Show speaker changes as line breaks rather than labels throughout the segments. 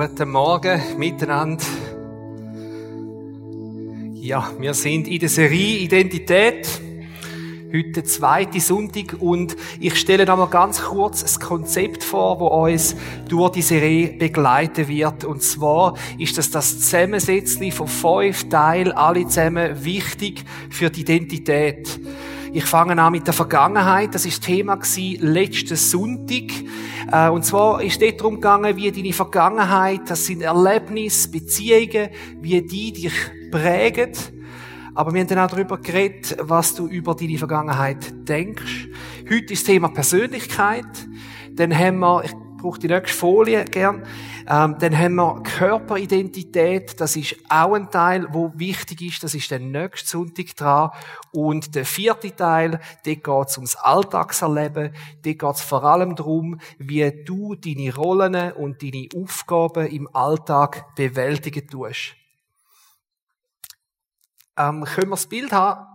Guten Morgen miteinander. Ja, wir sind in der Serie Identität. Heute der zweite Sonntag und ich stelle noch mal ganz kurz das Konzept vor, wo uns durch die Serie begleiten wird. Und zwar ist das das Zusammensetzen von fünf Teilen, alle zusammen wichtig für die Identität. Ich fange an mit der Vergangenheit. Das ist Thema letzten Sonntag. Äh, und zwar ist es darum gegangen, wie deine Vergangenheit, das sind Erlebnisse, Beziehungen, wie die dich prägen. Aber wir haben dann auch darüber geredet, was du über deine Vergangenheit denkst. Heute ist das Thema Persönlichkeit. Dann haben wir, ich brauche die nächste Folie gern. Ähm, dann haben wir Körperidentität. Das ist auch ein Teil, wo wichtig ist. Das ist der nächste Sonntag dran. Und der vierte Teil, dort geht ums Alltagserleben. Dort geht vor allem darum, wie du deine Rollen und deine Aufgaben im Alltag bewältigen tust. Ähm, können wir das Bild haben?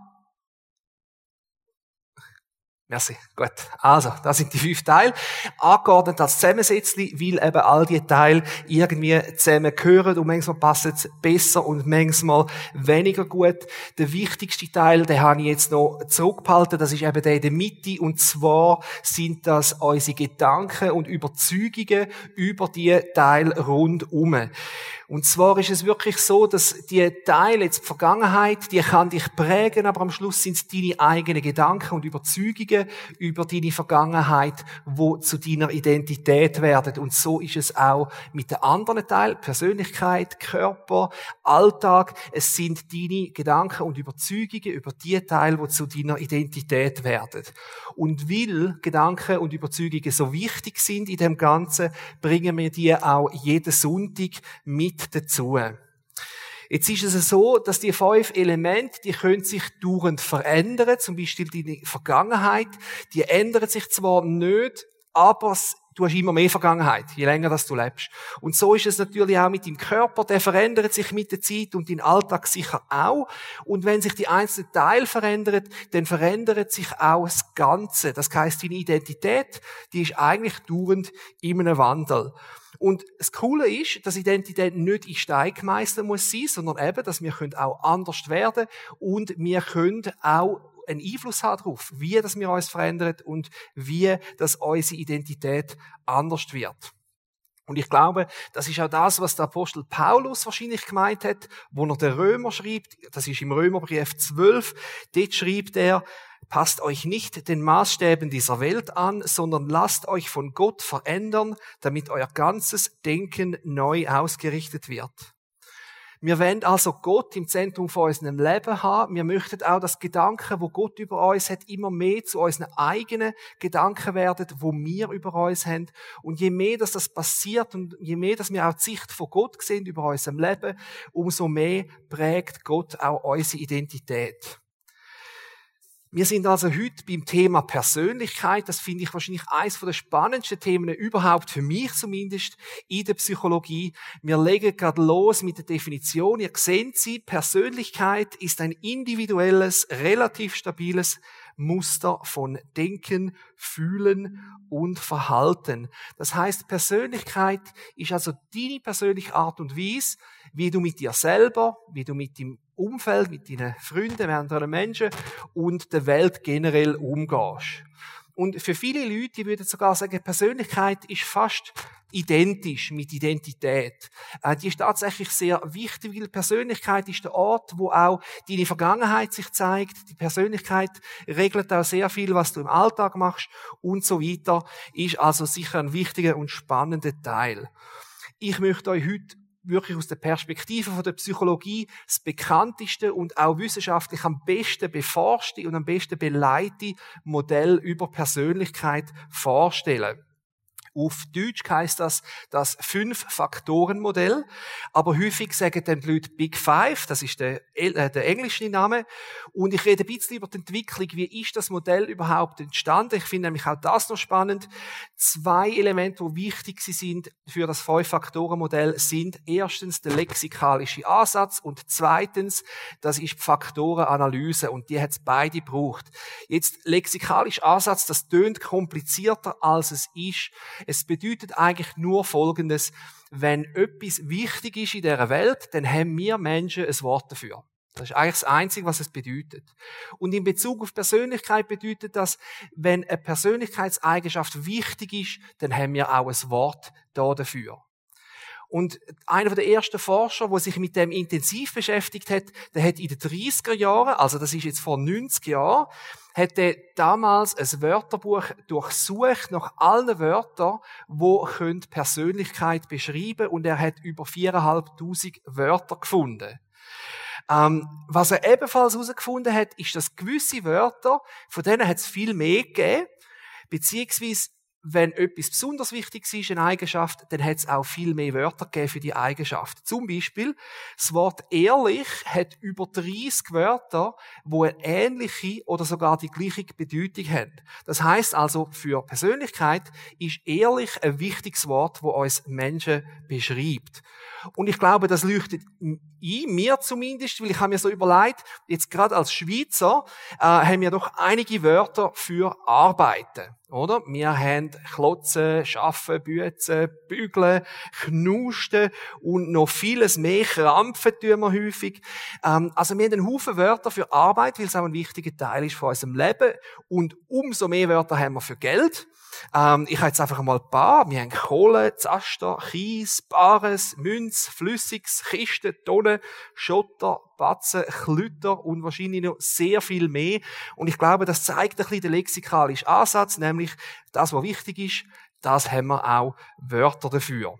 Merci, gut. Also, das sind die fünf Teile. Angeordnet als Zusammensetzli, weil eben all die Teile irgendwie zusammengehören und manchmal passen sie besser und manchmal weniger gut. Der wichtigste Teil, den habe ich jetzt noch zurückgehalten, das ist eben der in der Mitte und zwar sind das unsere Gedanken und Überzeugungen über die Teile rundum. Und zwar ist es wirklich so, dass die Teile, jetzt die Vergangenheit, die kann dich prägen, aber am Schluss sind es deine eigenen Gedanken und Überzeugungen über deine Vergangenheit, wo zu deiner Identität werden. Und so ist es auch mit den anderen Teilen, Persönlichkeit, Körper, Alltag. Es sind deine Gedanken und Überzeugungen über die Teile, wo zu deiner Identität werden. Und weil Gedanken und Überzeugungen so wichtig sind in dem Ganzen, bringen wir die auch jeden Sonntag mit dazu. Jetzt ist es so, dass die fünf Elemente, die können sich dauernd verändern. Zum Beispiel die Vergangenheit, die ändert sich zwar nicht, aber du hast immer mehr Vergangenheit, je länger dass du lebst. Und so ist es natürlich auch mit dem Körper, der verändert sich mit der Zeit und dein Alltag sicher auch. Und wenn sich die einzelnen Teile verändern, dann verändert sich auch das Ganze. Das heißt, deine Identität, die ist eigentlich dauernd in einem Wandel. Und das Coole ist, dass Identität nicht in Stein gemeißelt muss sein, sondern eben, dass wir auch anders werden und wir können auch einen Einfluss haben darauf, wie das wir uns verändern und wie das unsere Identität anders wird. Und ich glaube, das ist auch das, was der Apostel Paulus wahrscheinlich gemeint hat, wo er den Römer schreibt. Das ist im Römerbrief 12. Dort schreibt er, Passt euch nicht den Maßstäben dieser Welt an, sondern lasst euch von Gott verändern, damit euer ganzes Denken neu ausgerichtet wird. Wir wollen also Gott im Zentrum von unserem Leben haben. Wir möchten auch, dass Gedanken, wo Gott über uns hat, immer mehr zu unseren eigenen Gedanken werden, wo wir über uns haben. Und je mehr, dass das passiert und je mehr, dass wir auch die Sicht von Gott sehen über unserem Leben, umso mehr prägt Gott auch unsere Identität. Wir sind also heute beim Thema Persönlichkeit. Das finde ich wahrscheinlich eines der spannendsten Themen überhaupt, für mich zumindest, in der Psychologie. Wir legen gerade los mit der Definition. Ihr seht sie, Persönlichkeit ist ein individuelles, relativ stabiles Muster von Denken, Fühlen und Verhalten. Das heißt, Persönlichkeit ist also deine persönliche Art und Weise, wie du mit dir selber, wie du mit dem Umfeld, mit deinen Freunden, mit anderen Menschen und der Welt generell umgehst. Und für viele Leute, die würden sogar sagen, Persönlichkeit ist fast identisch mit Identität. Äh, die ist tatsächlich sehr wichtig, weil Persönlichkeit ist der Ort, wo auch deine Vergangenheit sich zeigt. Die Persönlichkeit regelt auch sehr viel, was du im Alltag machst und so weiter. Ist also sicher ein wichtiger und spannender Teil. Ich möchte euch heute wirklich aus der Perspektive von der Psychologie das bekannteste und auch wissenschaftlich am besten beforschte und am besten beleitete Modell über Persönlichkeit vorstellen. Auf Deutsch heißt das das Fünf-Faktoren-Modell. Aber häufig sagen dann die Leute Big Five, das ist der, äh, der englische Name. Und ich rede ein bisschen über die Entwicklung. Wie ist das Modell überhaupt entstanden? Ich finde nämlich auch das noch spannend. Zwei Elemente, die wichtig sind für das Fünf-Faktoren-Modell, sind erstens der lexikalische Ansatz und zweitens, das ist die Faktorenanalyse. Und die hat es beide gebraucht. Jetzt, lexikalischer Ansatz, das tönt komplizierter, als es ist. Es bedeutet eigentlich nur Folgendes. Wenn etwas wichtig ist in dieser Welt, dann haben wir Menschen ein Wort dafür. Das ist eigentlich das Einzige, was es bedeutet. Und in Bezug auf Persönlichkeit bedeutet das, wenn eine Persönlichkeitseigenschaft wichtig ist, dann haben wir auch ein Wort da dafür. Und einer der ersten Forscher, der sich mit dem intensiv beschäftigt hat, der hat in den 30er Jahren, also das ist jetzt vor 90 Jahren, er damals ein Wörterbuch durchsucht nach allen Wörtern, wo Persönlichkeit beschreiben und er hat über 4.500 Wörter gefunden. Ähm, was er ebenfalls herausgefunden hat, ist, dass gewisse Wörter, von denen hat es viel mehr gegeben, beziehungsweise wenn etwas besonders wichtig ist, eine Eigenschaft, dann hat es auch viel mehr Wörter gegeben für die Eigenschaft. Zum Beispiel, das Wort ehrlich hat über 30 Wörter, wo eine ähnliche oder sogar die gleiche Bedeutung haben. Das heißt also, für Persönlichkeit ist ehrlich ein wichtiges Wort, wo uns Menschen beschreibt. Und ich glaube, das leuchtet ein, mir zumindest, weil ich habe mir so überlegt, jetzt gerade als Schweizer äh, haben wir doch einige Wörter für Arbeiten. Oder? Wir haben Klotzen, Schaffen, Büzen, Bügeln, Knusten und noch vieles mehr. Krampfen tun wir häufig. Ähm, also wir haben einen Haufen Wörter für Arbeit, weil es auch ein wichtiger Teil ist von unserem Leben. Und umso mehr Wörter haben wir für Geld. Ähm, ich habe jetzt einfach mal ein paar. Wir haben Kohle, Zaster, Kies, Bares, Münz, Flüssiges, Kisten, Tonnen, Schotter, Batzen, Klütter und wahrscheinlich noch sehr viel mehr. Und ich glaube, das zeigt ein bisschen den lexikalischen Ansatz, nämlich das, was wichtig ist, das haben wir auch Wörter dafür.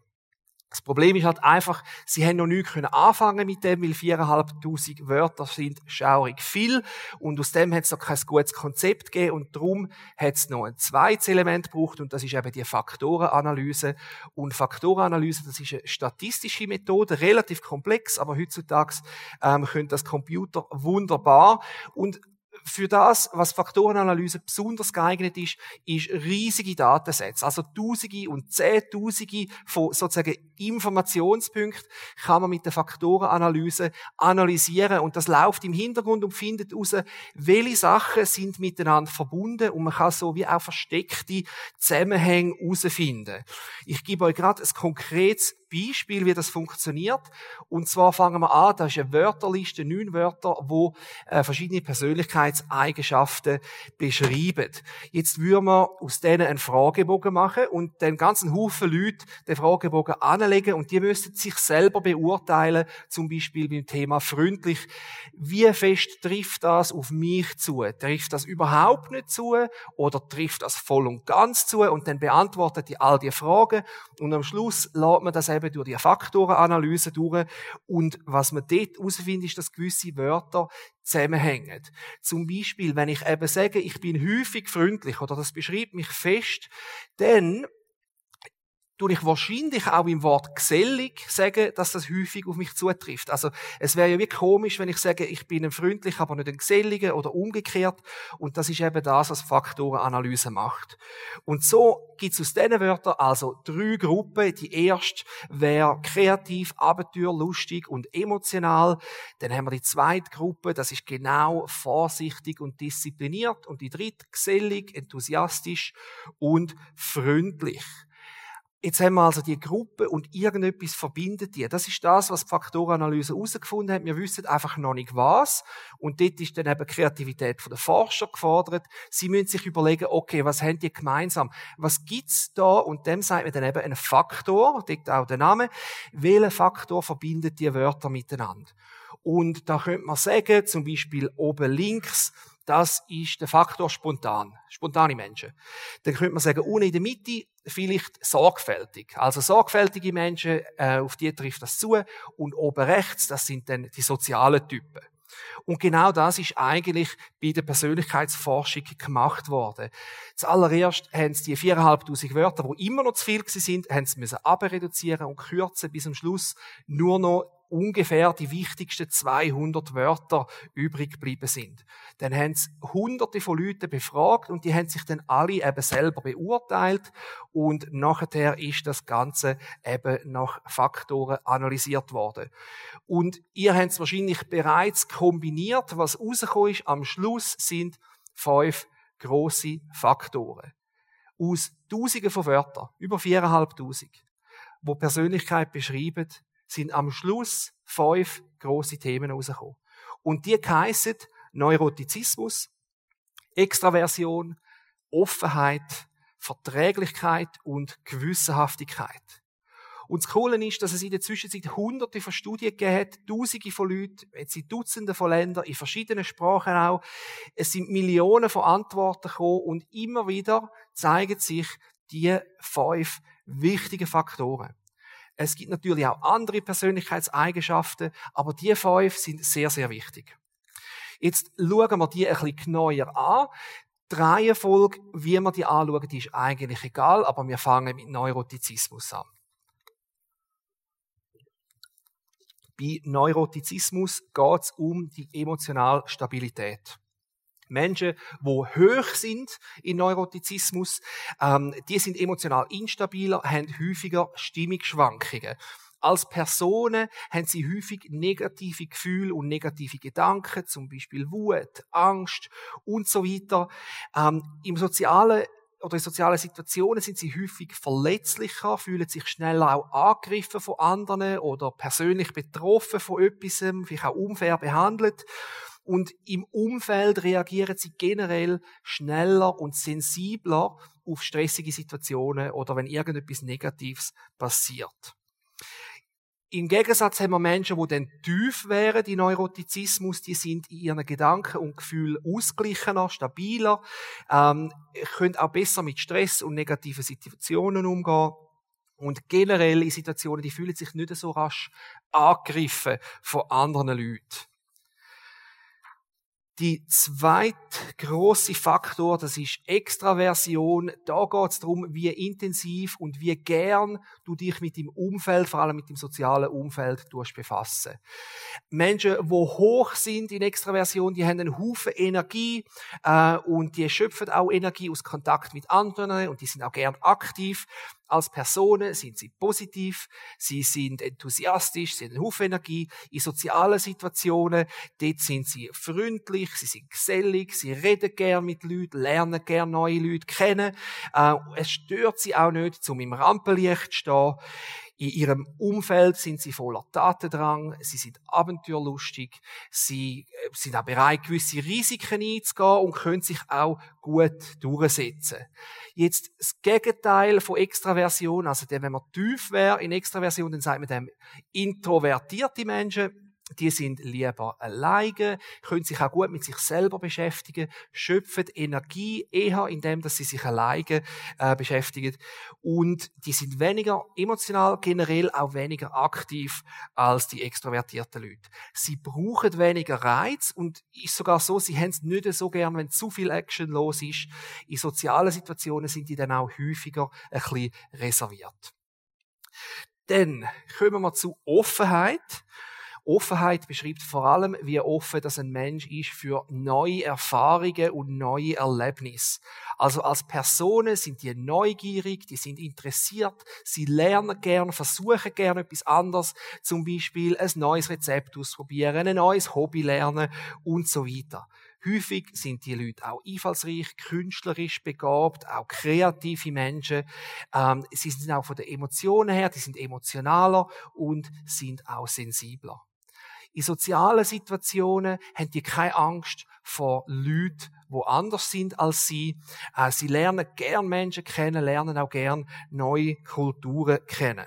Das Problem ist halt einfach, sie haben noch nie können anfangen mit dem, weil 4.500 Wörter sind schaurig viel. Und aus dem hat es noch kein gutes Konzept gegeben. Und darum hat es noch ein zweites Element gebraucht. Und das ist eben die Faktorenanalyse. Und Faktorenanalyse, das ist eine statistische Methode, relativ komplex, aber heutzutage ähm, können das Computer wunderbar. Und für das, was Faktorenanalyse besonders geeignet ist, ist riesige Datensätze. Also Tausende und Zehntausende von sozusagen Informationspunkten kann man mit der Faktorenanalyse analysieren und das läuft im Hintergrund und findet heraus, welche Sachen sind miteinander verbunden und man kann so wie auch versteckte Zusammenhänge herausfinden. Ich gebe euch gerade ein konkretes Beispiel, wie das funktioniert. Und zwar fangen wir an, da ist eine Wörterliste, neun Wörter, wo äh, verschiedene Persönlichkeitseigenschaften beschreiben. Jetzt würden wir aus denen einen Fragebogen machen und den ganzen Haufen Leute den Fragebogen anlegen und die müssten sich selber beurteilen, zum Beispiel beim Thema freundlich. Wie fest trifft das auf mich zu? Trifft das überhaupt nicht zu? Oder trifft das voll und ganz zu? Und dann beantwortet die all die Fragen und am Schluss lädt man das eben durch die Faktorenanalyse durch. Und was man dort herausfindet, ist, dass gewisse Wörter zusammenhängen. Zum Beispiel, wenn ich eben sage, ich bin häufig freundlich oder das beschreibt mich fest, dann tue ich wahrscheinlich auch im Wort gesellig sagen, dass das häufig auf mich zutrifft. Also es wäre ja wie komisch, wenn ich sage, ich bin ein freundlicher, aber nicht ein geselliger oder umgekehrt. Und das ist eben das, was Faktorenanalyse macht. Und so gibt es aus diesen Wörtern also drei Gruppen. Die erste wäre kreativ, abenteuerlustig und emotional. Dann haben wir die zweite Gruppe, das ist genau vorsichtig und diszipliniert. Und die dritte gesellig, enthusiastisch und freundlich. Jetzt haben wir also die Gruppe und irgendetwas verbindet die. Das ist das, was die Faktorenanalyse herausgefunden hat. Wir wissen einfach noch nicht was. Und dort ist dann eben Kreativität den Forscher gefordert. Sie müssen sich überlegen, okay, was haben die gemeinsam? Was gibt's da? Und dem sagt man dann eben einen Faktor, dort auch der Name. Welcher Faktor verbindet die Wörter miteinander? Und da könnte man sagen, zum Beispiel oben links, das ist der Faktor spontan. Spontane Menschen. Dann könnte man sagen, ohne in der Mitte vielleicht sorgfältig. Also sorgfältige Menschen, äh, auf die trifft das zu. Und oben rechts, das sind dann die sozialen Typen. Und genau das ist eigentlich bei der Persönlichkeitsforschung gemacht worden. Zuallererst haben sie die 4'500 Wörter, die immer noch zu viel sind, haben sie müssen abreduzieren und kürzen bis am Schluss nur noch ungefähr die wichtigsten 200 Wörter übrig geblieben sind. Dann haben sie hunderte von Leuten befragt und die haben sich dann alle eben selber beurteilt und nachher ist das Ganze eben nach Faktoren analysiert worden. Und ihr habt es wahrscheinlich bereits kombiniert. Was rausgekommen ist am Schluss sind fünf große Faktoren. aus Tausenden von Wörtern, über viereinhalbtausend, wo Persönlichkeit beschreiben, sind am Schluss fünf große Themen rausgekommen. Und die heissen Neurotizismus, Extraversion, Offenheit, Verträglichkeit und Gewissenhaftigkeit. Und das Coole ist, dass es in der Zwischenzeit hunderte von Studien gegeben hat, tausende von Leuten, jetzt in Dutzenden von Ländern, in verschiedenen Sprachen auch. Es sind Millionen von Antworten gekommen und immer wieder zeigen sich die fünf wichtigen Faktoren. Es gibt natürlich auch andere Persönlichkeitseigenschaften, aber die fünf sind sehr, sehr wichtig. Jetzt schauen wir die ein bisschen genauer an. Die Reihenfolge, wie wir die anschauen, die ist eigentlich egal, aber wir fangen mit Neurotizismus an. Bei Neurotizismus geht es um die emotionale Stabilität. Menschen, die hoch sind in Neurotizismus, ähm, die sind emotional instabiler, haben häufiger Stimmungsschwankungen. Als Personen haben sie häufig negative Gefühle und negative Gedanken, zum Beispiel Wut, Angst und so weiter. Ähm, Im sozialen oder in sozialen Situationen sind sie häufig verletzlicher, fühlen sich schneller auch angegriffen von anderen oder persönlich betroffen von etwas, vielleicht auch unfair behandelt. Und im Umfeld reagieren sie generell schneller und sensibler auf stressige Situationen oder wenn irgendetwas Negatives passiert. Im Gegensatz haben wir Menschen, die dann tief wären, die Neurotizismus, die sind in ihren Gedanken und Gefühlen ausgeglichener, stabiler, ähm, können auch besser mit Stress und negativen Situationen umgehen. Und generell in Situationen, die fühlen sich nicht so rasch angegriffen von anderen Leuten. Die zweite große Faktor, das ist Extraversion. Da geht es darum, wie intensiv und wie gern du dich mit dem Umfeld, vor allem mit dem sozialen Umfeld, befassen. Menschen, die hoch sind in Extraversion, die haben einen Haufen Energie äh, und die schöpfen auch Energie aus Kontakt mit anderen und die sind auch gern aktiv. Als Personen sind sie positiv, sie sind enthusiastisch, sie haben einen Haufen Energie. In sozialen Situationen, dort sind sie freundlich, sie sind gesellig, sie reden gern mit Leuten, lernen gern neue Leute kennen. Äh, es stört sie auch nicht, zum im Rampenlicht zu stehen. In ihrem Umfeld sind sie voller Tatendrang, sie sind abenteuerlustig, sie äh, sind auch bereit, gewisse Risiken einzugehen und können sich auch gut durchsetzen. Jetzt das Gegenteil von Extraversion, also wenn man tief wäre in Extraversion, dann sagt man dem introvertierte Menschen, die sind lieber alleine, können sich auch gut mit sich selber beschäftigen, schöpfen Energie eher, indem dass sie sich alleine äh, beschäftigen und die sind weniger emotional, generell auch weniger aktiv als die extrovertierten Leute. Sie brauchen weniger Reiz und ist sogar so, sie haben es nicht so gern, wenn zu viel Action los ist. In sozialen Situationen sind die dann auch häufiger ein bisschen reserviert. Dann kommen wir zu Offenheit. Offenheit beschreibt vor allem, wie offen das ein Mensch ist für neue Erfahrungen und neue Erlebnisse. Also als Personen sind die neugierig, die sind interessiert, sie lernen gern, versuchen gern etwas anderes, zum Beispiel ein neues Rezept ausprobieren, ein neues Hobby lernen und so weiter. Häufig sind die Leute auch einfallsreich, künstlerisch begabt, auch kreative Menschen. Ähm, sie sind auch von den Emotionen her, die sind emotionaler und sind auch sensibler. In sozialen Situationen haben die keine Angst vor Leuten, die anders sind als sie. Äh, sie lernen gern Menschen kennen, lernen auch gern neue Kulturen kennen.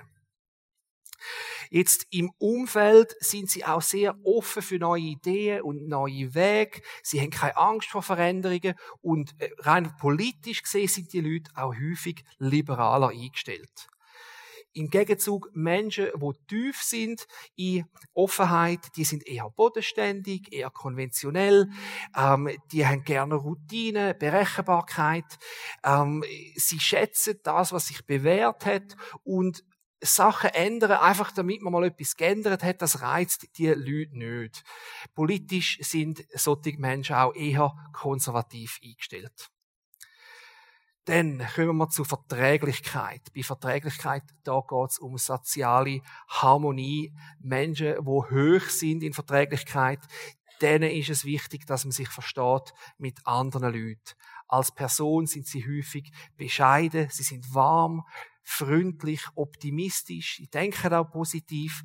Jetzt im Umfeld sind sie auch sehr offen für neue Ideen und neue Wege. Sie haben keine Angst vor Veränderungen und äh, rein politisch gesehen sind die Leute auch häufig liberaler eingestellt. Im Gegenzug Menschen, die tief sind in Offenheit, die sind eher bodenständig, eher konventionell, ähm, die haben gerne Routine, Berechenbarkeit, ähm, sie schätzen das, was sich bewährt hat und Sachen ändern, einfach damit man mal etwas geändert hat, das reizt die Leute nicht. Politisch sind solche Menschen auch eher konservativ eingestellt. Dann kommen wir zur Verträglichkeit. Bei Verträglichkeit, da geht es um soziale Harmonie. Menschen, die hoch sind in Verträglichkeit, denen ist es wichtig, dass man sich versteht mit anderen Leuten. Als Person sind sie häufig bescheiden, sie sind warm, freundlich, optimistisch, sie denken auch positiv.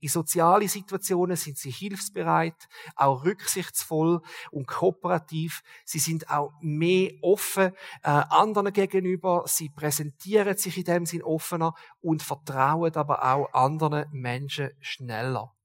In sozialen Situationen sind sie hilfsbereit, auch rücksichtsvoll und kooperativ. Sie sind auch mehr offen äh, anderen gegenüber. Sie präsentieren sich in dem Sinn offener und vertrauen aber auch anderen Menschen schneller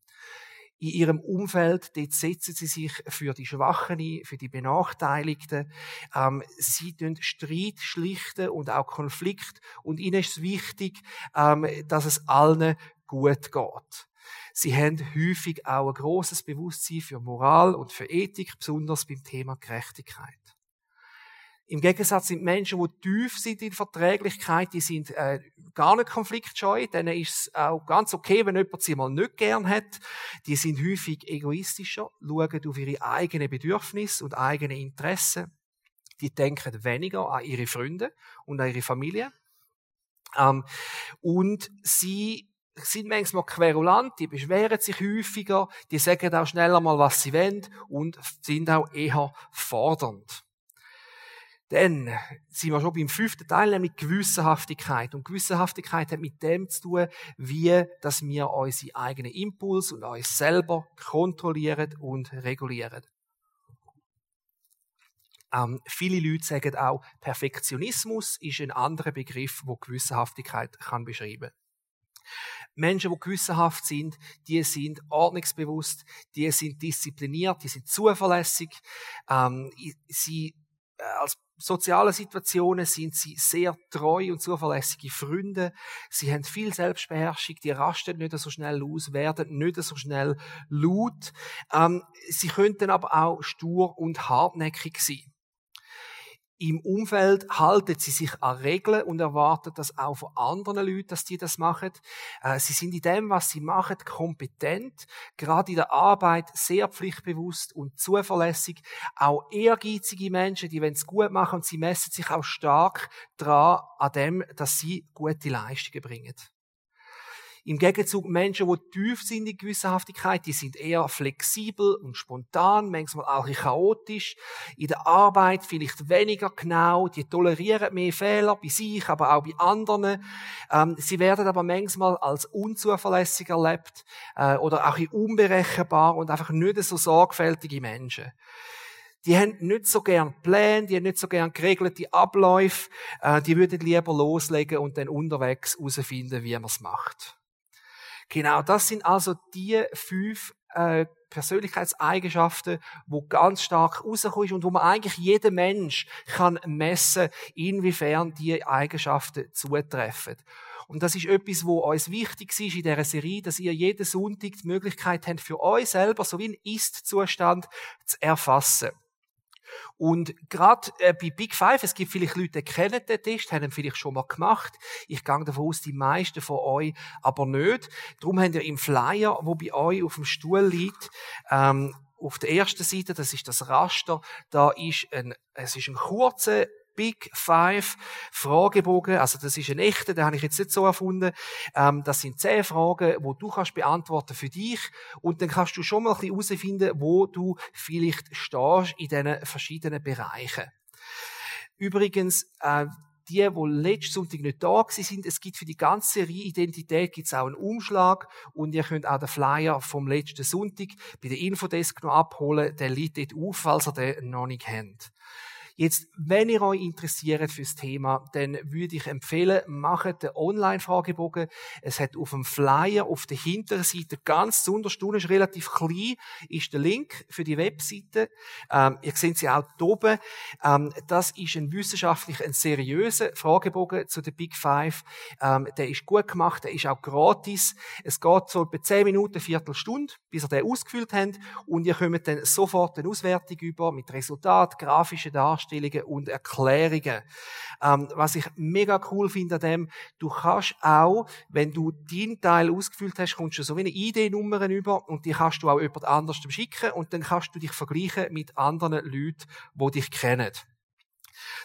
in ihrem Umfeld, dort setzen sie sich für die Schwachen ein, für die Benachteiligten. Ähm, sie tun Streit schlichten und auch Konflikt. Und ihnen ist es wichtig, ähm, dass es allen gut geht. Sie haben häufig auch ein großes Bewusstsein für Moral und für Ethik, besonders beim Thema Gerechtigkeit. Im Gegensatz sind Menschen, die tief sind in Verträglichkeit, die sind äh, gar nicht konfliktscheu. Denen ist es auch ganz okay, wenn jemand sie mal nicht gern hat. Die sind häufig egoistischer, schauen auf ihre eigenen Bedürfnisse und eigene Interessen. Die denken weniger an ihre Freunde und an ihre Familie. Ähm, und sie sind manchmal querulant, die beschweren sich häufiger, die sagen auch schneller mal, was sie wollen und sind auch eher fordernd. Dann sind wir schon beim fünften Teil, nämlich Gewissenhaftigkeit. Und Gewissenhaftigkeit hat mit dem zu tun, wie, dass wir unsere eigenen Impuls und uns selber kontrollieren und regulieren. Ähm, viele Leute sagen auch, Perfektionismus ist ein anderer Begriff, wo Gewissenhaftigkeit kann beschreiben. Menschen, die gewissenhaft sind, die sind ordnungsbewusst, die sind diszipliniert, die sind zuverlässig, ähm, sie als sozialen Situationen sind sie sehr treu und zuverlässige Freunde. Sie haben viel Selbstbeherrschung, die rasten nicht so schnell aus, werden nicht so schnell laut. Ähm, sie könnten aber auch stur und hartnäckig sein im Umfeld halten sie sich an Regeln und erwarten das auch von anderen Leuten, dass die das machen. Äh, sie sind in dem, was sie machen, kompetent, gerade in der Arbeit sehr pflichtbewusst und zuverlässig. Auch ehrgeizige Menschen, die wollen es gut machen und sie messen sich auch stark daran, an dem, dass sie gute Leistungen bringen. Im Gegenzug Menschen, die tief sind in Gewissenhaftigkeit, die sind eher flexibel und spontan, manchmal auch chaotisch. In der Arbeit vielleicht weniger genau, die tolerieren mehr Fehler bei sich, aber auch bei anderen. Ähm, sie werden aber manchmal als unzuverlässig erlebt äh, oder auch unberechenbar und einfach nicht so sorgfältige Menschen. Die haben nicht so gern Pläne, die haben nicht so gern geregelte Abläufe, äh, die würden lieber loslegen und dann unterwegs herausfinden, wie man es macht. Genau, das sind also die fünf äh, Persönlichkeitseigenschaften, wo ganz stark rauskommen und wo man eigentlich jeder Mensch kann messen, inwiefern die Eigenschaften zutreffen. Und das ist etwas, wo uns wichtig ist in dieser Serie, dass ihr jeden Sonntag die Möglichkeit habt, für euch selber so wie ein Ist-Zustand zu erfassen. Und gerade äh, bei Big Five, es gibt vielleicht Leute, die kennen den Test, haben ihn vielleicht schon mal gemacht. Ich gehe davon aus, die meisten von euch aber nicht. Darum habt ihr im Flyer, wo bei euch auf dem Stuhl liegt, ähm, auf der ersten Seite, das ist das Raster, da ist ein, es ist ein kurzer Big Five Fragebogen. Also das ist ein echter, den habe ich jetzt nicht so erfunden. Ähm, das sind zehn Fragen, wo du kannst beantworten für dich und dann kannst du schon mal herausfinden, wo du vielleicht stehst in diesen verschiedenen Bereichen. Übrigens, äh, die, die letzten Sonntag nicht da sind, es gibt für die ganze Serie Identität gibt's auch einen Umschlag und ihr könnt auch den Flyer vom letzten Sonntag bei der Infodesk noch abholen. Der liegt dort auf, falls ihr den noch nicht kennt. Jetzt, wenn ihr euch interessiert fürs Thema, dann würde ich empfehlen, macht den Online-Fragebogen. Es hat auf dem Flyer auf der hinteren Seite ganz zuunterst ist relativ klein, ist der Link für die Webseite. Ähm, ihr seht sie auch hier oben. Ähm, das ist ein wissenschaftlich, ein seriöser Fragebogen zu den Big Five. Ähm, der ist gut gemacht, der ist auch gratis. Es geht so etwa 10 Minuten, Viertelstunde, bis ihr den ausgefüllt habt und ihr kommt dann sofort eine Auswertung über mit Resultat, grafischen Darstellungen Darstellungen und Erklärungen. Ähm, was ich mega cool finde an dem, du kannst auch, wenn du deinen Teil ausgefüllt hast, kommst du so wie eine ID-Nummer über und die kannst du auch jemand anders schicken und dann kannst du dich vergleichen mit anderen Leuten, die dich kennen.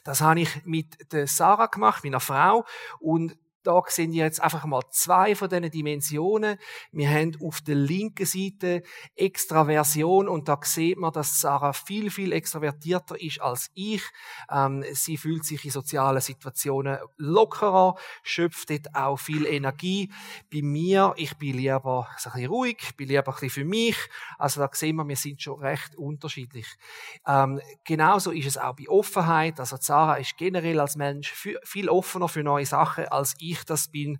Das habe ich mit der Sarah gemacht, meiner Frau, und da sehen wir jetzt einfach mal zwei von diesen Dimensionen. Wir haben auf der linken Seite Extraversion und da sieht man, dass Sarah viel, viel extravertierter ist als ich. Ähm, sie fühlt sich in sozialen Situationen lockerer, schöpft dort auch viel Energie. Bei mir, ich bin lieber ein bisschen ruhig, bin lieber ein bisschen für mich. Also da sehen wir, wir sind schon recht unterschiedlich. Ähm, genauso ist es auch bei Offenheit. Also Sarah ist generell als Mensch viel offener für neue Sachen, als ich das bin.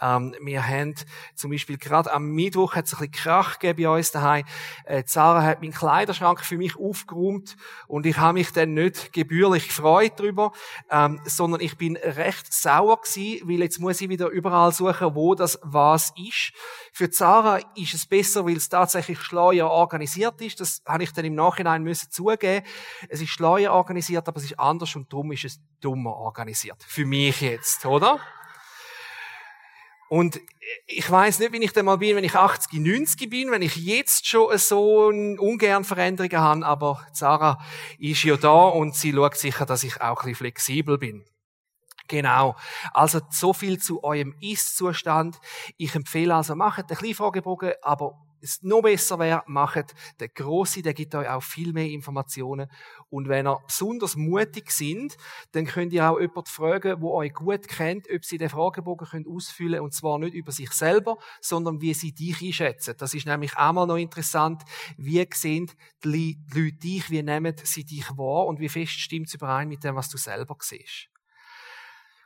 Ähm, wir haben zum Beispiel gerade am Mittwoch hat es ein bisschen Krach gegeben bei uns daheim. Äh, Sarah hat meinen Kleiderschrank für mich aufgeräumt und ich habe mich dann nicht gebührlich gefreut darüber, ähm, sondern ich bin recht sauer gewesen, weil jetzt muss ich wieder überall suchen, wo das was ist. Für Sarah ist es besser, weil es tatsächlich schleuer organisiert ist. Das habe ich dann im Nachhinein müssen zugeben. Es ist schleuer organisiert, aber es ist anders und darum ist es dummer organisiert. Für mich jetzt, oder? Und ich weiß nicht, wie ich dann mal bin, wenn ich 80, 90 bin, wenn ich jetzt schon so ungern Veränderungen habe, aber Sarah ist ja da und sie schaut sicher, dass ich auch ein bisschen flexibel bin. Genau. Also so viel zu eurem Ist-Zustand. Ich empfehle also, macht einen kleinen Fragebogen, aber es noch besser wäre, macht den Grosse, der gibt euch auch viel mehr Informationen. Und wenn ihr besonders mutig sind, dann könnt ihr auch jemanden fragen, wo euch gut kennt, ob sie den Fragebogen können ausfüllen und zwar nicht über sich selber, sondern wie sie dich einschätzen. Das ist nämlich auch mal noch interessant. Wie sehen die Leute dich, wie nehmen sie dich wahr und wie fest stimmt es überein mit dem, was du selber siehst.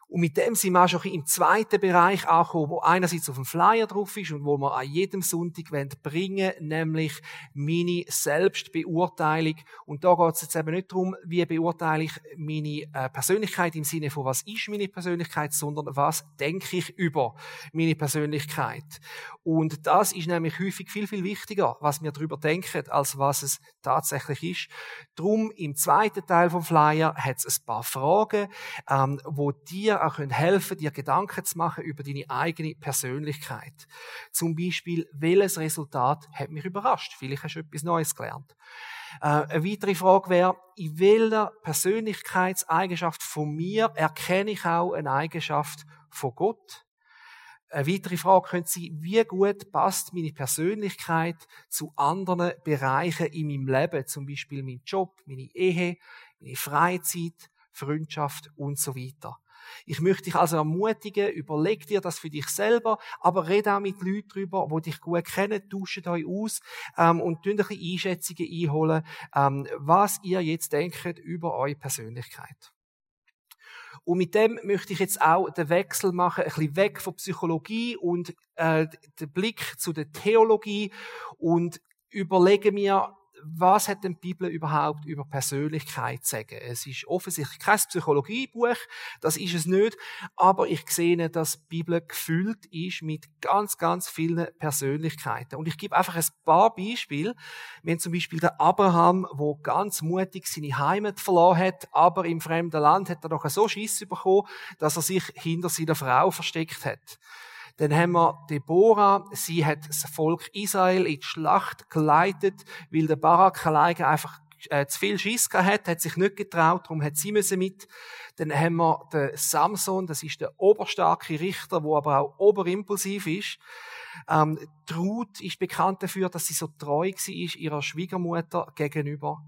Und mit dem sind wir auch schon im zweiten Bereich angekommen, wo einerseits auf dem Flyer drauf ist und wo wir an jedem Sonntag bringen nämlich meine Selbstbeurteilung. Und da geht es jetzt eben nicht darum, wie beurteile ich meine äh, Persönlichkeit im Sinne von, was ist meine Persönlichkeit, sondern was denke ich über meine Persönlichkeit. Und das ist nämlich häufig viel, viel wichtiger, was wir darüber denken, als was es tatsächlich ist. Drum im zweiten Teil vom Flyer hat es ein paar Fragen, ähm, wo dir auch helfen dir Gedanken zu machen über deine eigene Persönlichkeit. Zum Beispiel, welches Resultat hat mich überrascht? Vielleicht hast du etwas Neues gelernt. Äh, eine weitere Frage wäre, in welcher Persönlichkeitseigenschaft von mir erkenne ich auch eine Eigenschaft von Gott? Eine weitere Frage könnte sein, wie gut passt meine Persönlichkeit zu anderen Bereichen in meinem Leben, zum Beispiel mein Job, meine Ehe, meine Freizeit, Freundschaft und so weiter. Ich möchte dich also ermutigen, überleg dir das für dich selber, aber red auch mit Leuten drüber, die dich gut kennen, tauscht euch aus ähm, und ein bisschen Einschätzungen einholen, ähm, was ihr jetzt denkt über eure Persönlichkeit. Und mit dem möchte ich jetzt auch den Wechsel machen, ein bisschen weg von Psychologie und äh, den Blick zu der Theologie und überlege mir, was hat denn die Bibel überhaupt über Persönlichkeit zu sagen? Es ist offensichtlich kein Psychologiebuch, das ist es nicht, aber ich sehe, dass die Bibel gefüllt ist mit ganz, ganz vielen Persönlichkeiten. Und ich gebe einfach ein paar Beispiele. Haben zum Beispiel den Abraham, wo ganz mutig seine Heimat verloren hat, aber im fremden Land hat er doch so Schiss bekommen, dass er sich hinter seiner Frau versteckt hat. Dann haben wir Deborah, sie hat das Volk Israel in die Schlacht geleitet, weil der Barak alleine einfach äh, zu viel Schiss hat, hat sich nicht getraut, darum hat sie müssen mit. Dann haben wir den Samson, das ist der oberstarke Richter, wo aber auch oberimpulsiv ist. Ähm, Ruth ist bekannt dafür, dass sie so treu war ihrer Schwiegermutter gegenüber.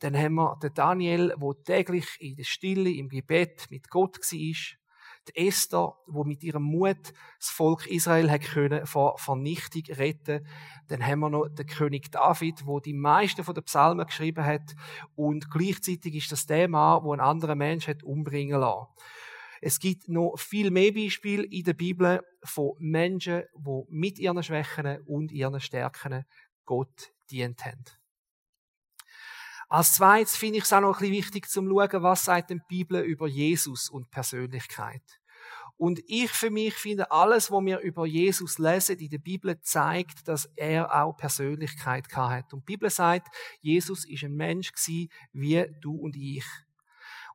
Dann haben wir den Daniel, wo täglich in der Stille, im Gebet mit Gott war die Esther, wo mit ihrem Mut das Volk Israel hat können vor Vernichtung retten. Dann haben wir noch den König David, wo die meisten von den Psalmen geschrieben hat und gleichzeitig ist das der Mann, wo ein anderer Mensch hat umbringen lassen. Es gibt noch viel mehr Beispiele in der Bibel von Menschen, die mit ihren Schwächen und ihren Stärken Gott dient haben. Als zweites finde ich es auch noch ein bisschen wichtig zum schauen, was sagt die Bibel über Jesus und Persönlichkeit. Und ich für mich finde, alles, was wir über Jesus lesen in der Bibel, zeigt, dass er auch Persönlichkeit hat. Und die Bibel sagt, Jesus ist ein Mensch gewesen, wie du und ich.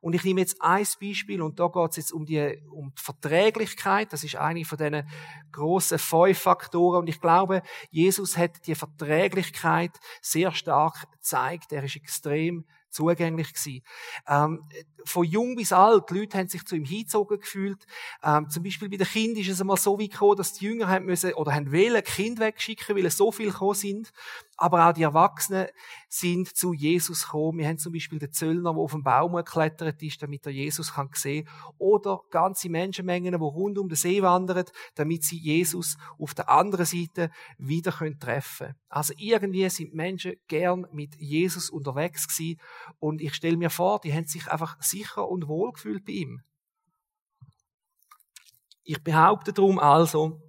Und ich nehme jetzt ein Beispiel und da geht es jetzt um die, um die Verträglichkeit. Das ist eine von diesen grossen fünf Faktoren. Und ich glaube, Jesus hat die Verträglichkeit sehr stark gezeigt. Er ist extrem zugänglich gewesen. Ähm, von jung bis alt, die Leute haben sich zu ihm hingezogen gefühlt. Ähm, zum Beispiel bei den Kindern ist es einmal so wie gekommen, dass die Jünger haben müssen, oder haben wählen, Kind wegschicken, weil es so viel gekommen sind. Aber auch die Erwachsenen sind zu Jesus gekommen. Wir haben zum Beispiel den Zöllner, der auf dem Baum geklettert ist, damit er Jesus kann sehen Oder ganze Menschenmengen, die rund um den See wandern, damit sie Jesus auf der anderen Seite wieder treffen können. Also irgendwie sind Menschen gern mit Jesus unterwegs gewesen. Und ich stelle mir vor, die haben sich einfach sicher und wohl gefühlt bei ihm. Ich behaupte darum also,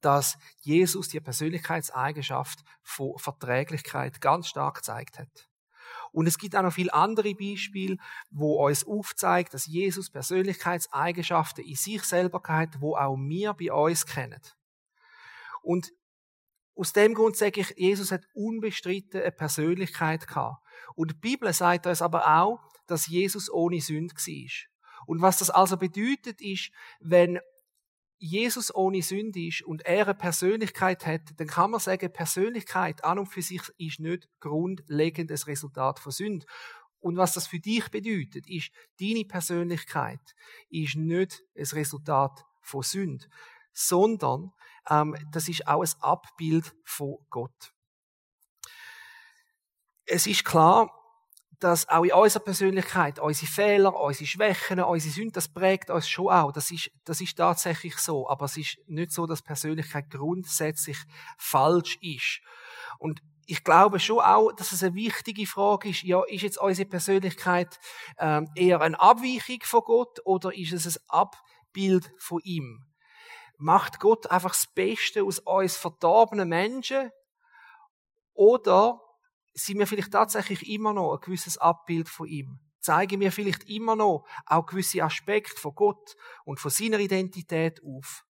dass Jesus die Persönlichkeitseigenschaft von Verträglichkeit ganz stark gezeigt hat. Und es gibt auch noch viele andere Beispiele, wo uns aufzeigt, dass Jesus Persönlichkeitseigenschaften in sich selber hat, wo auch wir bei uns kennen. Und aus dem Grund sage ich, Jesus hat unbestritten eine Persönlichkeit gehabt. Und die Bibel sagt uns aber auch, dass Jesus ohne Sünde war. Und was das also bedeutet, ist, wenn Jesus ohne Sünde ist und er eine Persönlichkeit hat, dann kann man sagen, Persönlichkeit an und für sich ist nicht grundlegendes Resultat von Sünde. Und was das für dich bedeutet, ist, deine Persönlichkeit ist nicht ein Resultat von Sünde, sondern ähm, das ist auch ein Abbild von Gott. Es ist klar, dass auch in unserer Persönlichkeit unsere Fehler, unsere Schwächen, unsere Sünden, das prägt uns schon auch. Das ist, das ist tatsächlich so. Aber es ist nicht so, dass Persönlichkeit grundsätzlich falsch ist. Und ich glaube schon auch, dass es eine wichtige Frage ist, ja, ist jetzt unsere Persönlichkeit ähm, eher eine Abweichung von Gott oder ist es ein Abbild von ihm? Macht Gott einfach das Beste aus uns verdorbenen Menschen? Oder sind wir vielleicht tatsächlich immer noch ein gewisses Abbild von ihm. Zeigen wir vielleicht immer noch auch gewisse Aspekte von Gott und von seiner Identität auf.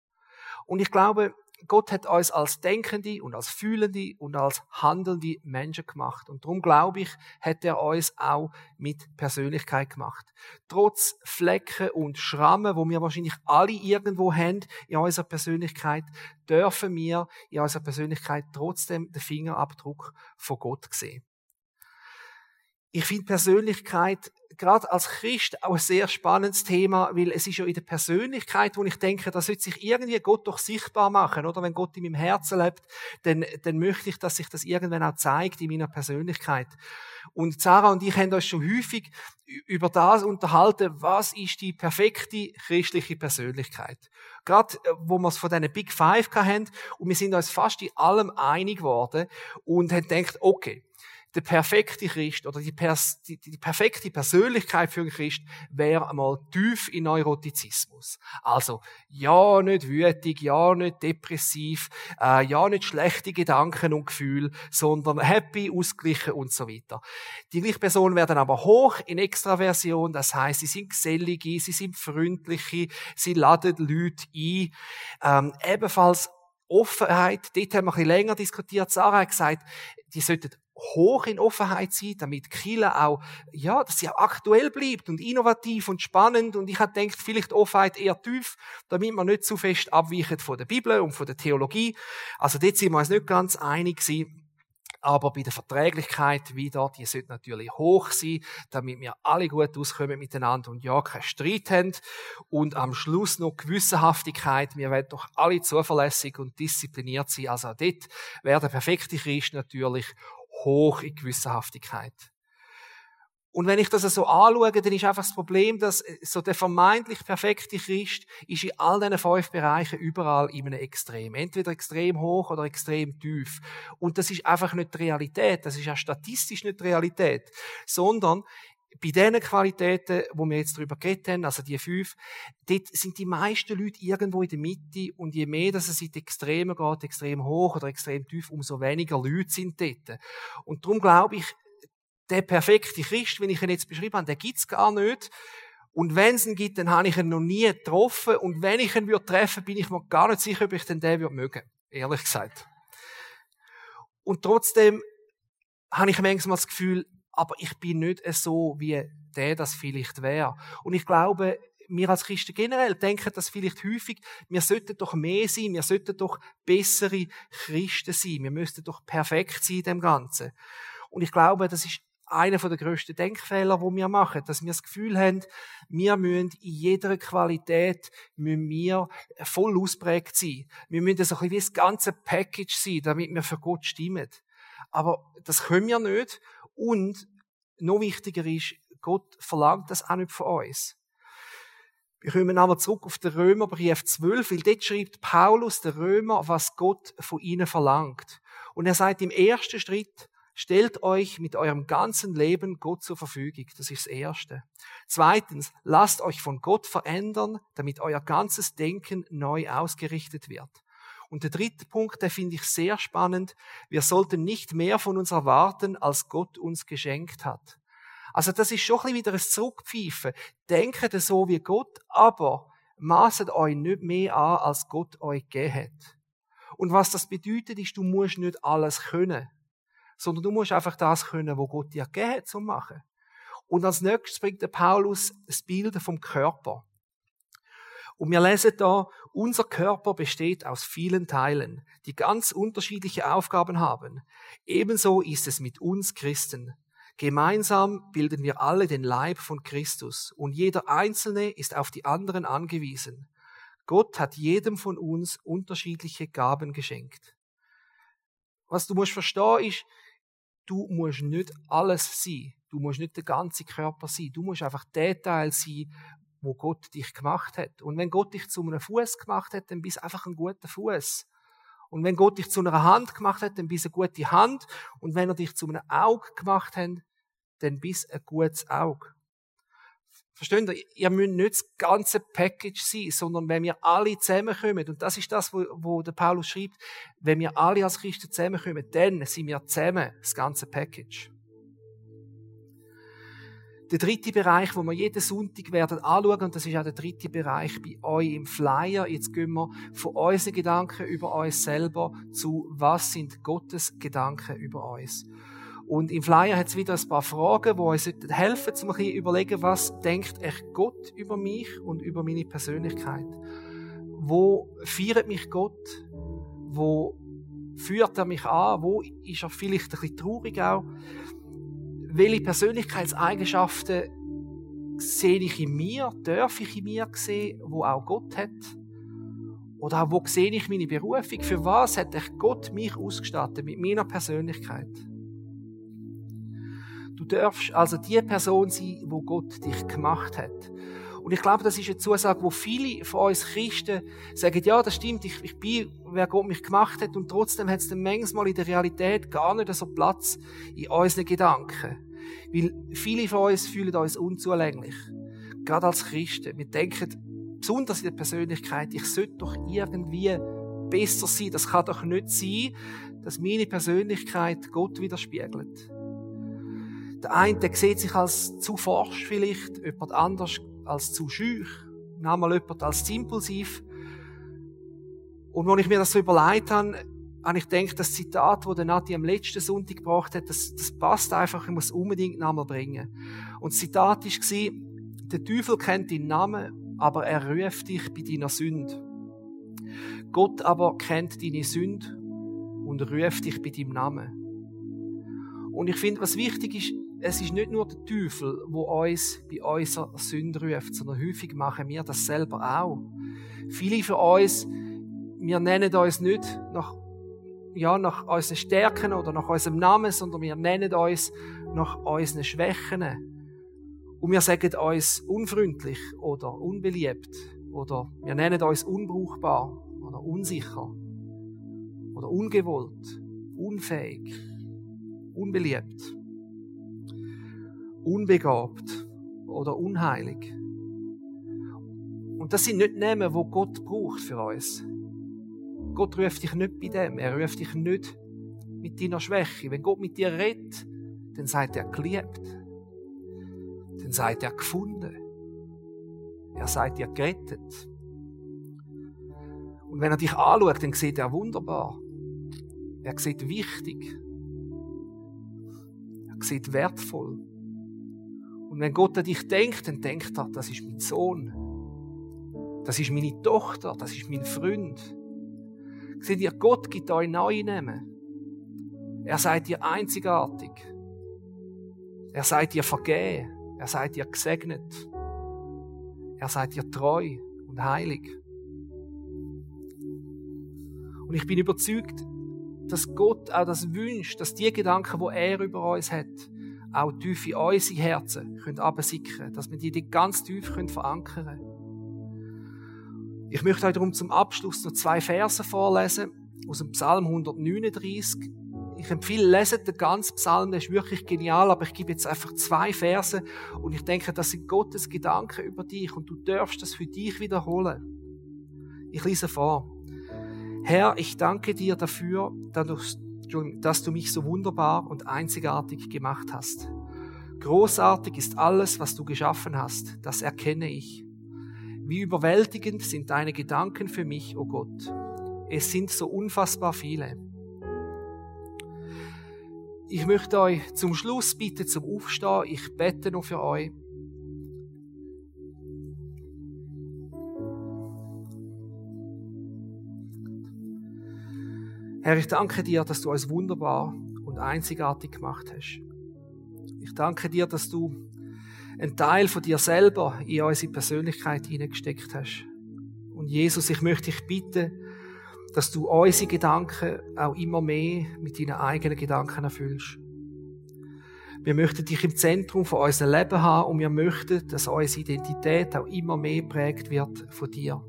Und ich glaube, Gott hat uns als denkende und als fühlende und als handelnde Menschen gemacht. Und darum glaube ich, hat er uns auch mit Persönlichkeit gemacht. Trotz Flecken und Schrammen, wo wir wahrscheinlich alle irgendwo haben in unserer Persönlichkeit, dürfen wir in unserer Persönlichkeit trotzdem den Fingerabdruck von Gott sehen. Ich finde Persönlichkeit gerade als Christ auch ein sehr spannendes Thema, weil es ist ja in der Persönlichkeit, wo ich denke, da sollte sich irgendwie Gott doch sichtbar machen, oder? Wenn Gott in meinem Herzen lebt, dann, dann möchte ich, dass sich das irgendwann auch zeigt in meiner Persönlichkeit. Und Sarah und ich haben uns schon häufig über das unterhalten, was ist die perfekte christliche Persönlichkeit. Gerade, äh, wo wir es von diesen Big Five hatten, und wir sind uns fast in allem einig geworden und haben gedacht, okay, der perfekte Christ oder die, Pers die, die perfekte Persönlichkeit für einen Christ wäre einmal tief in Neurotizismus. Also, ja, nicht wütig, ja, nicht depressiv, äh, ja, nicht schlechte Gedanken und Gefühle, sondern happy, ausgeglichen und so weiter. Die gleichen Personen werden aber hoch in Extraversion, das heißt, sie sind gesellige, sie sind freundliche, sie laden Leute ein, ähm, ebenfalls Offenheit, dort haben wir ein bisschen länger diskutiert. Sarah hat gesagt, die sollten hoch in Offenheit sein, damit Kille auch, ja, dass sie auch aktuell bleibt und innovativ und spannend. Und ich habe gedacht, vielleicht Offenheit eher tief, damit man nicht zu fest abweicht von der Bibel und von der Theologie. Also dort sind wir uns nicht ganz einig gewesen. Aber bei der Verträglichkeit wieder, die sollte natürlich hoch sein, damit wir alle gut auskommen miteinander und ja, keinen Streit haben. Und am Schluss noch Gewissenhaftigkeit. Wir werden doch alle zuverlässig und diszipliniert sein. Also dort wäre der perfekte Christ natürlich hoch in Gewissenhaftigkeit. Und wenn ich das so anschaue, dann ist einfach das Problem, dass äh, so der vermeintlich perfekte Christ ist in all diesen fünf Bereichen überall in einem Extrem. Entweder extrem hoch oder extrem tief. Und das ist einfach nicht die Realität. Das ist ja statistisch nicht die Realität. Sondern bei diesen Qualitäten, wo wir jetzt darüber geredet haben, also die fünf, dort sind die meisten Leute irgendwo in der Mitte und je mehr, dass es in die Extreme geht, extrem hoch oder extrem tief, umso weniger Leute sind dort. Und darum glaube ich, der perfekte Christ, wenn ich ihn jetzt beschrieben habe, der gibt's gar nicht. Und wenn es ihn gibt, dann habe ich ihn noch nie getroffen. Und wenn ich ihn würde treffen, bin ich mir gar nicht sicher, ob ich den den würde mögen. Ehrlich gesagt. Und trotzdem habe ich manchmal das Gefühl, aber ich bin nicht so, wie der das vielleicht wäre. Und ich glaube, wir als Christen generell denken das vielleicht häufig, wir sollten doch mehr sein, wir sollten doch bessere Christen sein, wir müssten doch perfekt sein in dem Ganzen. Und ich glaube, das ist einer der grössten Denkfehler, wo wir machen, dass wir das Gefühl haben, wir müssen in jeder Qualität müssen wir voll ausprägt sein. Wir müssen so ein bisschen wie das ganze Package sein, damit wir für Gott stimmen. Aber das können wir nicht. Und noch wichtiger ist, Gott verlangt das auch nicht von uns. Wir kommen aber zurück auf den Römerbrief 12, weil dort schreibt Paulus, der Römer, was Gott von ihnen verlangt. Und er sagt im ersten Schritt, stellt euch mit eurem ganzen Leben Gott zur Verfügung. Das ist das Erste. Zweitens, lasst euch von Gott verändern, damit euer ganzes Denken neu ausgerichtet wird. Und der dritte Punkt, der finde ich sehr spannend. Wir sollten nicht mehr von uns erwarten, als Gott uns geschenkt hat. Also das ist schon ein wieder ein Zurückpfeifen. Denkt so wie Gott, aber maßet euch nicht mehr an, als Gott euch gegeben hat. Und was das bedeutet, ist, du musst nicht alles können, sondern du musst einfach das können, wo Gott dir gegeben hat, zum machen. Und als nächstes bringt der Paulus das Bild vom Körper. Und wir lesen da, unser Körper besteht aus vielen Teilen, die ganz unterschiedliche Aufgaben haben. Ebenso ist es mit uns Christen. Gemeinsam bilden wir alle den Leib von Christus und jeder Einzelne ist auf die anderen angewiesen. Gott hat jedem von uns unterschiedliche Gaben geschenkt. Was du musst verstehen ist, du musst nicht alles sein. Du musst nicht der ganze Körper sein. Du musst einfach der Teil sein, wo Gott dich gemacht hat. Und wenn Gott dich zu einem Fuß gemacht hat, dann bist du einfach ein guter Fuß. Und wenn Gott dich zu einer Hand gemacht hat, dann bist du eine gute Hand. Und wenn er dich zu einem Auge gemacht hat, dann bist du ein gutes Auge. Versteht ihr? Ihr müsst nicht das ganze Package sein, sondern wenn wir alle zusammenkommen, und das ist das, wo, wo der Paulus schreibt, wenn wir alle als Christen zusammenkommen, dann sind wir zusammen das ganze Package. Der dritte Bereich, wo wir jeden Sonntag werden anschauen, und das ist auch der dritte Bereich bei euch im Flyer. Jetzt gehen wir von unseren Gedanken über uns selber zu, was sind Gottes Gedanken über uns. Und im Flyer hat es wieder ein paar Fragen, die uns helfen, um ein überlegen, was denkt echt Gott über mich und über meine Persönlichkeit. Wo feiert mich Gott? Wo führt er mich an? Wo ist er vielleicht ein bisschen traurig auch? welche Persönlichkeitseigenschaften sehe ich in mir, darf ich in mir sehen, wo auch Gott hat? Oder auch, wo sehe ich meine Berufung? Für was hat Gott mich ausgestattet mit meiner Persönlichkeit? Du darfst also die Person sein, wo Gott dich gemacht hat. Und ich glaube, das ist eine Zusage, wo viele von uns Christen sagen, ja, das stimmt, ich, ich bin, wer Gott mich gemacht hat, und trotzdem hat es dann manchmal in der Realität gar nicht so Platz in unseren Gedanken. Weil viele von uns fühlen uns unzulänglich. Gerade als Christen. Wir denken, besonders in der Persönlichkeit, ich sollte doch irgendwie besser sein. Das kann doch nicht sein, dass meine Persönlichkeit Gott widerspiegelt. Der eine der sieht sich als zu forsch vielleicht, jemand anders als zu schüch, nochmal jemand als zu impulsiv. Und wenn ich mir das so überlegt habe, habe ich gedacht, das Zitat, das Nati am letzten Sonntag gebracht hat, das, das passt einfach, ich muss es unbedingt nochmal bringen. Und das Zitat war, der Teufel kennt deinen Namen, aber er ruft dich bei deiner Sünde. Gott aber kennt deine Sünde und ruft dich bei deinem Namen. Und ich finde, was wichtig ist, es ist nicht nur der Teufel, wo uns bei unserer Sünde ruft, sondern häufig machen wir das selber auch. Viele von uns, wir nennen uns nicht nach, ja, nach unseren Stärken oder nach unserem Namen, sondern wir nennen uns nach unseren Schwächen. Und wir sagen uns unfreundlich oder unbeliebt oder wir nennen uns unbrauchbar oder unsicher oder ungewollt, unfähig, unbeliebt unbegabt oder unheilig. Und das sind nicht Namen, wo Gott braucht für uns. Gott ruft dich nicht bei dem. Er ruft dich nicht mit deiner Schwäche. Wenn Gott mit dir redet, dann sagt er geliebt. Dann sagt er gefunden. Er sagt dir gerettet. Und wenn er dich anschaut, dann sieht er wunderbar. Er sieht wichtig. Er sieht wertvoll. Und wenn Gott an dich denkt, dann denkt er, das ist mein Sohn. Das ist meine Tochter, das ist mein Freund. Seht ihr, Gott gibt euch neue Namen. Er seid ihr einzigartig. Er seid dir vergeben. Er seid dir gesegnet. Er seid dir treu und heilig. Und ich bin überzeugt, dass Gott auch das wünscht, dass die Gedanken, wo er über uns hat, auch tief in unsere Herzen können absickern, dass wir die ganz tief verankern können. Ich möchte euch darum zum Abschluss noch zwei Verse vorlesen aus dem Psalm 139. Ich empfehle, leset den ganzen Psalm, der ist wirklich genial, aber ich gebe jetzt einfach zwei Verse und ich denke, das sind Gottes Gedanken über dich und du darfst das für dich wiederholen. Ich lese vor. Herr, ich danke dir dafür, dass du mich so wunderbar und einzigartig gemacht hast. Großartig ist alles, was du geschaffen hast, das erkenne ich. Wie überwältigend sind deine Gedanken für mich, o oh Gott. Es sind so unfassbar viele. Ich möchte euch zum Schluss bitten zum Aufstehen. Ich bete noch für euch. Herr, ich danke dir, dass du uns wunderbar und einzigartig gemacht hast. Ich danke dir, dass du einen Teil von dir selber in unsere Persönlichkeit hineingesteckt hast. Und Jesus, ich möchte dich bitten, dass du unsere Gedanken auch immer mehr mit deinen eigenen Gedanken erfüllst. Wir möchten dich im Zentrum von unserem Leben haben und wir möchten, dass unsere Identität auch immer mehr prägt wird von dir.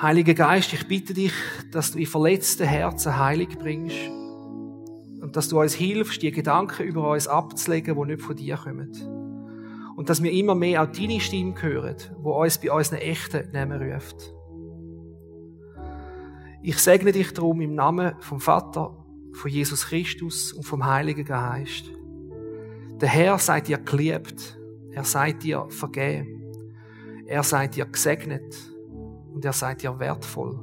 Heiliger Geist, ich bitte dich, dass du in verletzten Herzen heilig bringst und dass du uns hilfst, die Gedanken über uns abzulegen, die nicht von dir kommen. Und dass wir immer mehr auch deine Stimme hören, wo uns bei unseren echten Namen ruft. Ich segne dich darum im Namen vom Vater, von Jesus Christus und vom Heiligen Geist. Der Herr seid dir geliebt, er seid dir vergeben, er seid dir gesegnet und er seid dir wertvoll.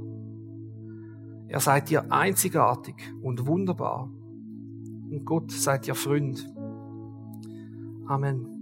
Er seid dir einzigartig und wunderbar und Gott seid dir Freund. Amen.